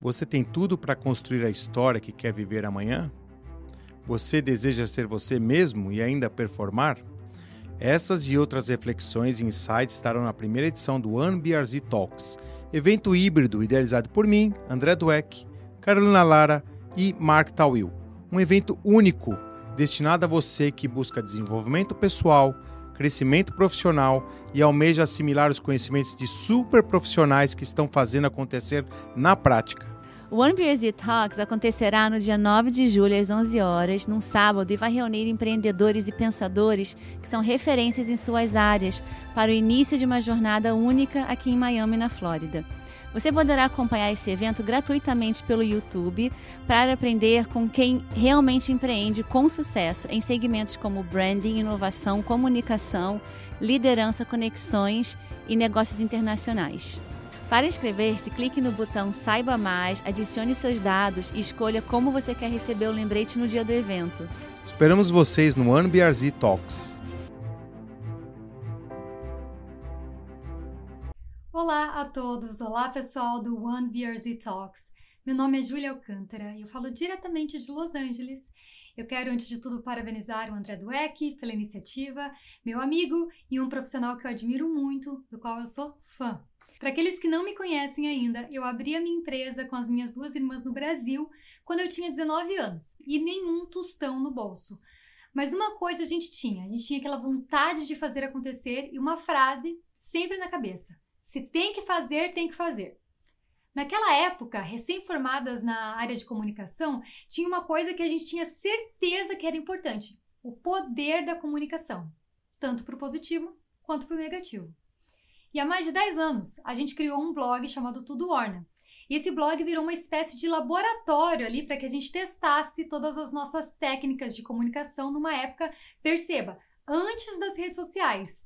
Você tem tudo para construir a história que quer viver amanhã? Você deseja ser você mesmo e ainda performar? Essas e outras reflexões e insights estarão na primeira edição do OneBRZ Talks, evento híbrido idealizado por mim, André Dweck, Carolina Lara e Mark Tawil. Um evento único destinado a você que busca desenvolvimento pessoal, crescimento profissional e almeja assimilar os conhecimentos de super profissionais que estão fazendo acontecer na prática. O One Beers Talks acontecerá no dia 9 de julho às 11 horas, num sábado, e vai reunir empreendedores e pensadores que são referências em suas áreas para o início de uma jornada única aqui em Miami, na Flórida. Você poderá acompanhar esse evento gratuitamente pelo YouTube para aprender com quem realmente empreende com sucesso em segmentos como branding, inovação, comunicação, liderança, conexões e negócios internacionais. Para inscrever-se, clique no botão Saiba Mais, adicione seus dados e escolha como você quer receber o lembrete no dia do evento. Esperamos vocês no OneBRZ Talks. Olá a todos, olá pessoal do OneBRZ Talks. Meu nome é Júlia Alcântara e eu falo diretamente de Los Angeles. Eu quero, antes de tudo, parabenizar o André Dueck pela iniciativa, meu amigo e um profissional que eu admiro muito, do qual eu sou fã. Para aqueles que não me conhecem ainda, eu abri a minha empresa com as minhas duas irmãs no Brasil quando eu tinha 19 anos e nenhum tostão no bolso. Mas uma coisa a gente tinha, a gente tinha aquela vontade de fazer acontecer e uma frase sempre na cabeça: se tem que fazer, tem que fazer. Naquela época, recém-formadas na área de comunicação, tinha uma coisa que a gente tinha certeza que era importante: o poder da comunicação, tanto para o positivo quanto para o negativo. E há mais de 10 anos, a gente criou um blog chamado Tudo Orna. E esse blog virou uma espécie de laboratório ali para que a gente testasse todas as nossas técnicas de comunicação numa época, perceba, antes das redes sociais.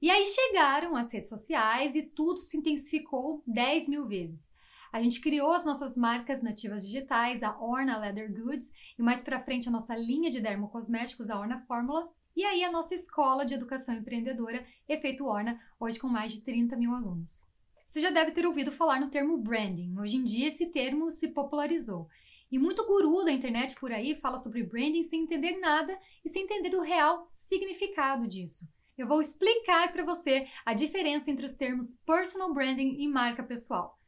E aí chegaram as redes sociais e tudo se intensificou 10 mil vezes. A gente criou as nossas marcas nativas digitais, a Orna Leather Goods, e mais para frente a nossa linha de dermocosméticos, a Orna Fórmula, e aí a nossa escola de educação empreendedora, Efeito Orna, hoje com mais de 30 mil alunos. Você já deve ter ouvido falar no termo branding. Hoje em dia esse termo se popularizou. E muito guru da internet por aí fala sobre branding sem entender nada e sem entender o real significado disso. Eu vou explicar para você a diferença entre os termos personal branding e marca pessoal.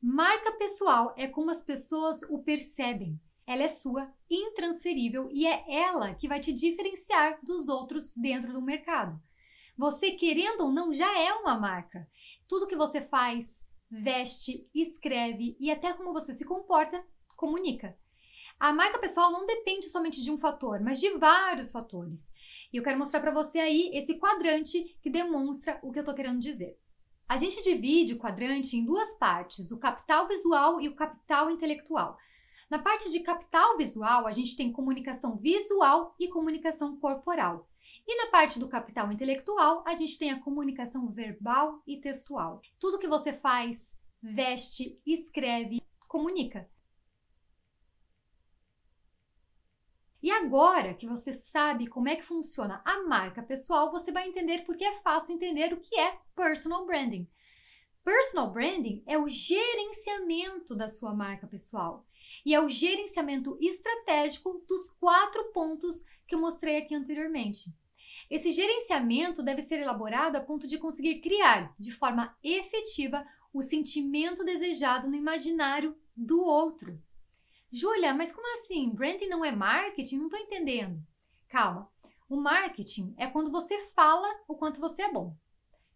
Marca pessoal é como as pessoas o percebem. Ela é sua, intransferível e é ela que vai te diferenciar dos outros dentro do mercado. Você, querendo ou não, já é uma marca. Tudo que você faz, veste, escreve e até como você se comporta, comunica. A marca pessoal não depende somente de um fator, mas de vários fatores. E eu quero mostrar para você aí esse quadrante que demonstra o que eu estou querendo dizer. A gente divide o quadrante em duas partes, o capital visual e o capital intelectual. Na parte de capital visual, a gente tem comunicação visual e comunicação corporal. E na parte do capital intelectual, a gente tem a comunicação verbal e textual. Tudo que você faz, veste, escreve, comunica. E agora que você sabe como é que funciona a marca pessoal, você vai entender porque é fácil entender o que é personal branding. Personal branding é o gerenciamento da sua marca pessoal e é o gerenciamento estratégico dos quatro pontos que eu mostrei aqui anteriormente. Esse gerenciamento deve ser elaborado a ponto de conseguir criar de forma efetiva o sentimento desejado no imaginário do outro. Júlia, mas como assim? Branding não é marketing? Não estou entendendo. Calma. O marketing é quando você fala o quanto você é bom.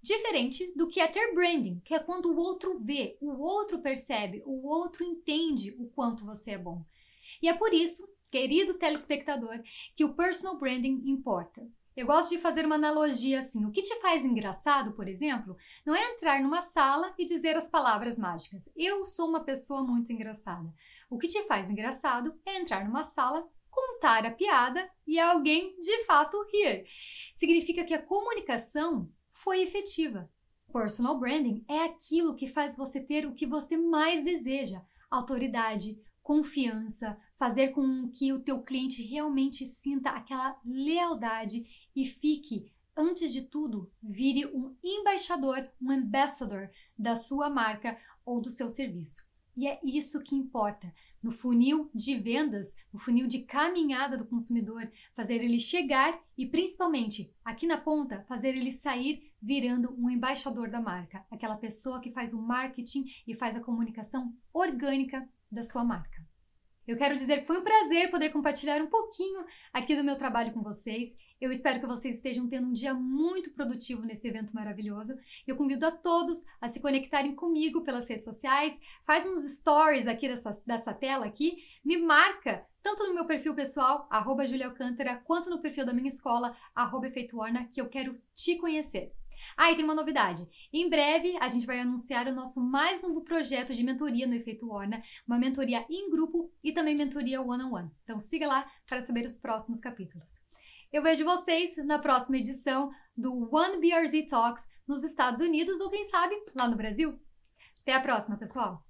Diferente do que é ter branding, que é quando o outro vê, o outro percebe, o outro entende o quanto você é bom. E é por isso, querido telespectador, que o personal branding importa. Eu gosto de fazer uma analogia assim. O que te faz engraçado, por exemplo, não é entrar numa sala e dizer as palavras mágicas. Eu sou uma pessoa muito engraçada. O que te faz engraçado é entrar numa sala, contar a piada e alguém de fato rir. Significa que a comunicação foi efetiva. Personal branding é aquilo que faz você ter o que você mais deseja: autoridade, confiança, fazer com que o teu cliente realmente sinta aquela lealdade e fique, antes de tudo, vire um embaixador, um ambassador da sua marca ou do seu serviço. E é isso que importa. No funil de vendas, no funil de caminhada do consumidor, fazer ele chegar e, principalmente, aqui na ponta, fazer ele sair virando um embaixador da marca, aquela pessoa que faz o marketing e faz a comunicação orgânica da sua marca. Eu quero dizer que foi um prazer poder compartilhar um pouquinho aqui do meu trabalho com vocês. Eu espero que vocês estejam tendo um dia muito produtivo nesse evento maravilhoso. Eu convido a todos a se conectarem comigo pelas redes sociais. Faz uns stories aqui dessa, dessa tela aqui. Me marca tanto no meu perfil pessoal, arroba Alcântara, quanto no perfil da minha escola, arroba que eu quero te conhecer. Ah, e tem uma novidade. Em breve, a gente vai anunciar o nosso mais novo projeto de mentoria no Efeito Orna, uma mentoria em grupo e também mentoria one-on-one. -on -one. Então siga lá para saber os próximos capítulos. Eu vejo vocês na próxima edição do One BRZ Talks nos Estados Unidos ou quem sabe lá no Brasil. Até a próxima, pessoal!